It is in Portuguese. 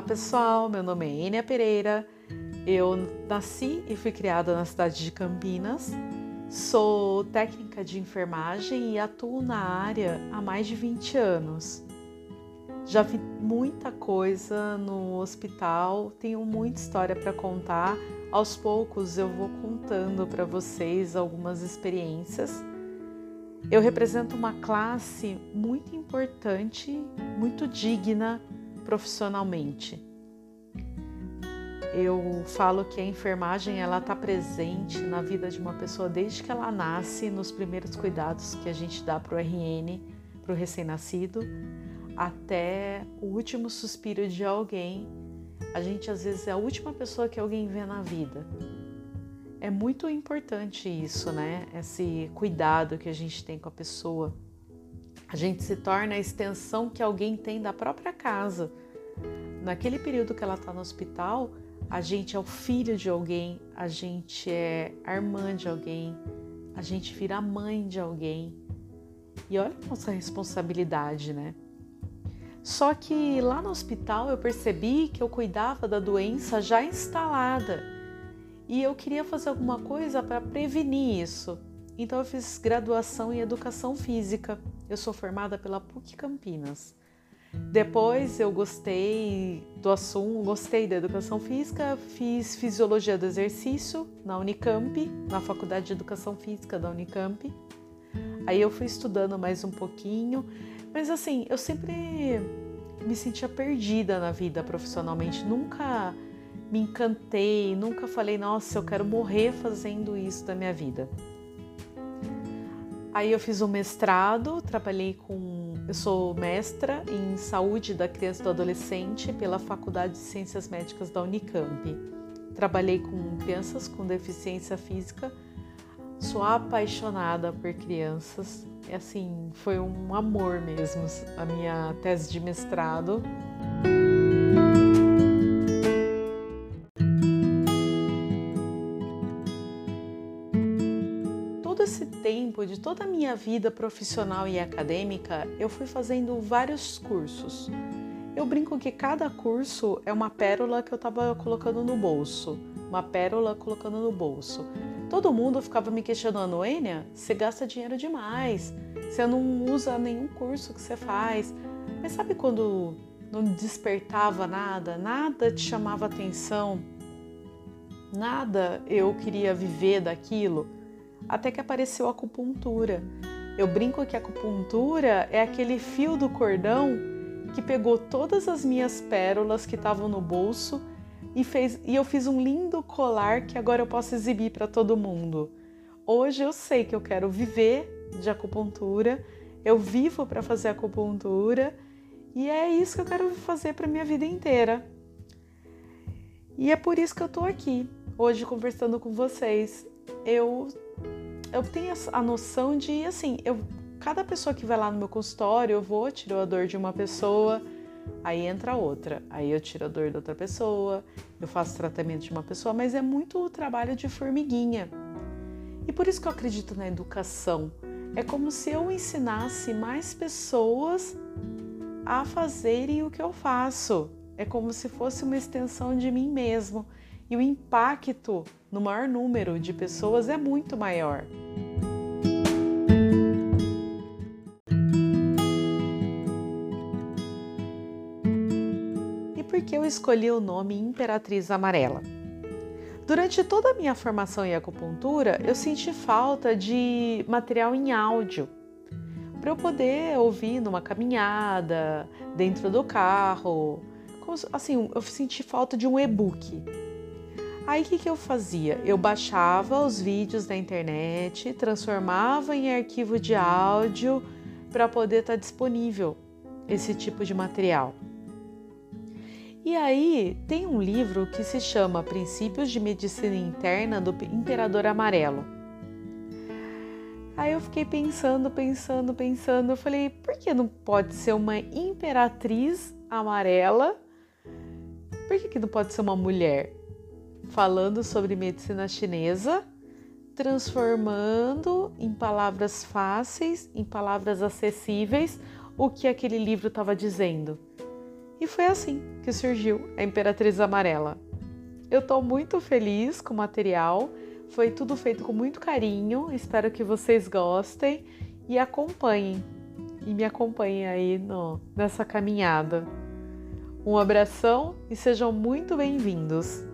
Olá pessoal, meu nome é Enia Pereira, eu nasci e fui criada na cidade de Campinas, sou técnica de enfermagem e atuo na área há mais de 20 anos. Já vi muita coisa no hospital, tenho muita história para contar. Aos poucos eu vou contando para vocês algumas experiências. Eu represento uma classe muito importante, muito digna profissionalmente. Eu falo que a enfermagem ela está presente na vida de uma pessoa desde que ela nasce, nos primeiros cuidados que a gente dá para o RN, para o recém-nascido, até o último suspiro de alguém. A gente às vezes é a última pessoa que alguém vê na vida. É muito importante isso, né? Esse cuidado que a gente tem com a pessoa. A gente se torna a extensão que alguém tem da própria casa. Naquele período que ela está no hospital, a gente é o filho de alguém, a gente é a irmã de alguém, a gente vira a mãe de alguém. E olha a nossa responsabilidade, né? Só que lá no hospital eu percebi que eu cuidava da doença já instalada e eu queria fazer alguma coisa para prevenir isso. Então eu fiz graduação em educação física. Eu sou formada pela PUC Campinas. Depois eu gostei do assunto, gostei da educação física, fiz fisiologia do exercício na Unicamp, na Faculdade de Educação Física da Unicamp. Aí eu fui estudando mais um pouquinho, mas assim, eu sempre me sentia perdida na vida profissionalmente, nunca me encantei, nunca falei, nossa, eu quero morrer fazendo isso da minha vida. Aí eu fiz um mestrado, trabalhei com. Eu sou mestra em saúde da criança e do adolescente pela Faculdade de Ciências Médicas da Unicamp. Trabalhei com crianças com deficiência física. Sou apaixonada por crianças. É assim, foi um amor mesmo a minha tese de mestrado. Tempo, de toda a minha vida profissional e acadêmica, eu fui fazendo vários cursos. Eu brinco que cada curso é uma pérola que eu estava colocando no bolso, uma pérola colocando no bolso. Todo mundo ficava me questionando, Enia, você gasta dinheiro demais, você não usa nenhum curso que você faz. Mas sabe quando não despertava nada, nada te chamava atenção, nada eu queria viver daquilo? Até que apareceu a acupuntura. Eu brinco que a acupuntura é aquele fio do cordão que pegou todas as minhas pérolas que estavam no bolso e fez e eu fiz um lindo colar que agora eu posso exibir para todo mundo. Hoje eu sei que eu quero viver de acupuntura, eu vivo para fazer acupuntura e é isso que eu quero fazer para minha vida inteira. E é por isso que eu estou aqui hoje conversando com vocês. Eu eu tenho a noção de, assim, eu, cada pessoa que vai lá no meu consultório, eu vou, tiro a dor de uma pessoa, aí entra outra, aí eu tiro a dor da outra pessoa, eu faço tratamento de uma pessoa, mas é muito o trabalho de formiguinha. E por isso que eu acredito na educação. É como se eu ensinasse mais pessoas a fazerem o que eu faço. É como se fosse uma extensão de mim mesmo e o impacto no maior número de pessoas é muito maior. E por que eu escolhi o nome Imperatriz Amarela? Durante toda a minha formação em acupuntura, eu senti falta de material em áudio para eu poder ouvir numa caminhada, dentro do carro. Assim, eu senti falta de um e-book. Aí o que, que eu fazia? Eu baixava os vídeos da internet, transformava em arquivo de áudio para poder estar tá disponível esse tipo de material. E aí tem um livro que se chama Princípios de Medicina Interna do Imperador Amarelo. Aí eu fiquei pensando, pensando, pensando. Eu falei, por que não pode ser uma imperatriz amarela? Por que, que não pode ser uma mulher? Falando sobre medicina chinesa, transformando em palavras fáceis, em palavras acessíveis, o que aquele livro estava dizendo. E foi assim que surgiu a Imperatriz Amarela. Eu estou muito feliz com o material, foi tudo feito com muito carinho, espero que vocês gostem e acompanhem. E me acompanhem aí no, nessa caminhada. Um abração e sejam muito bem-vindos!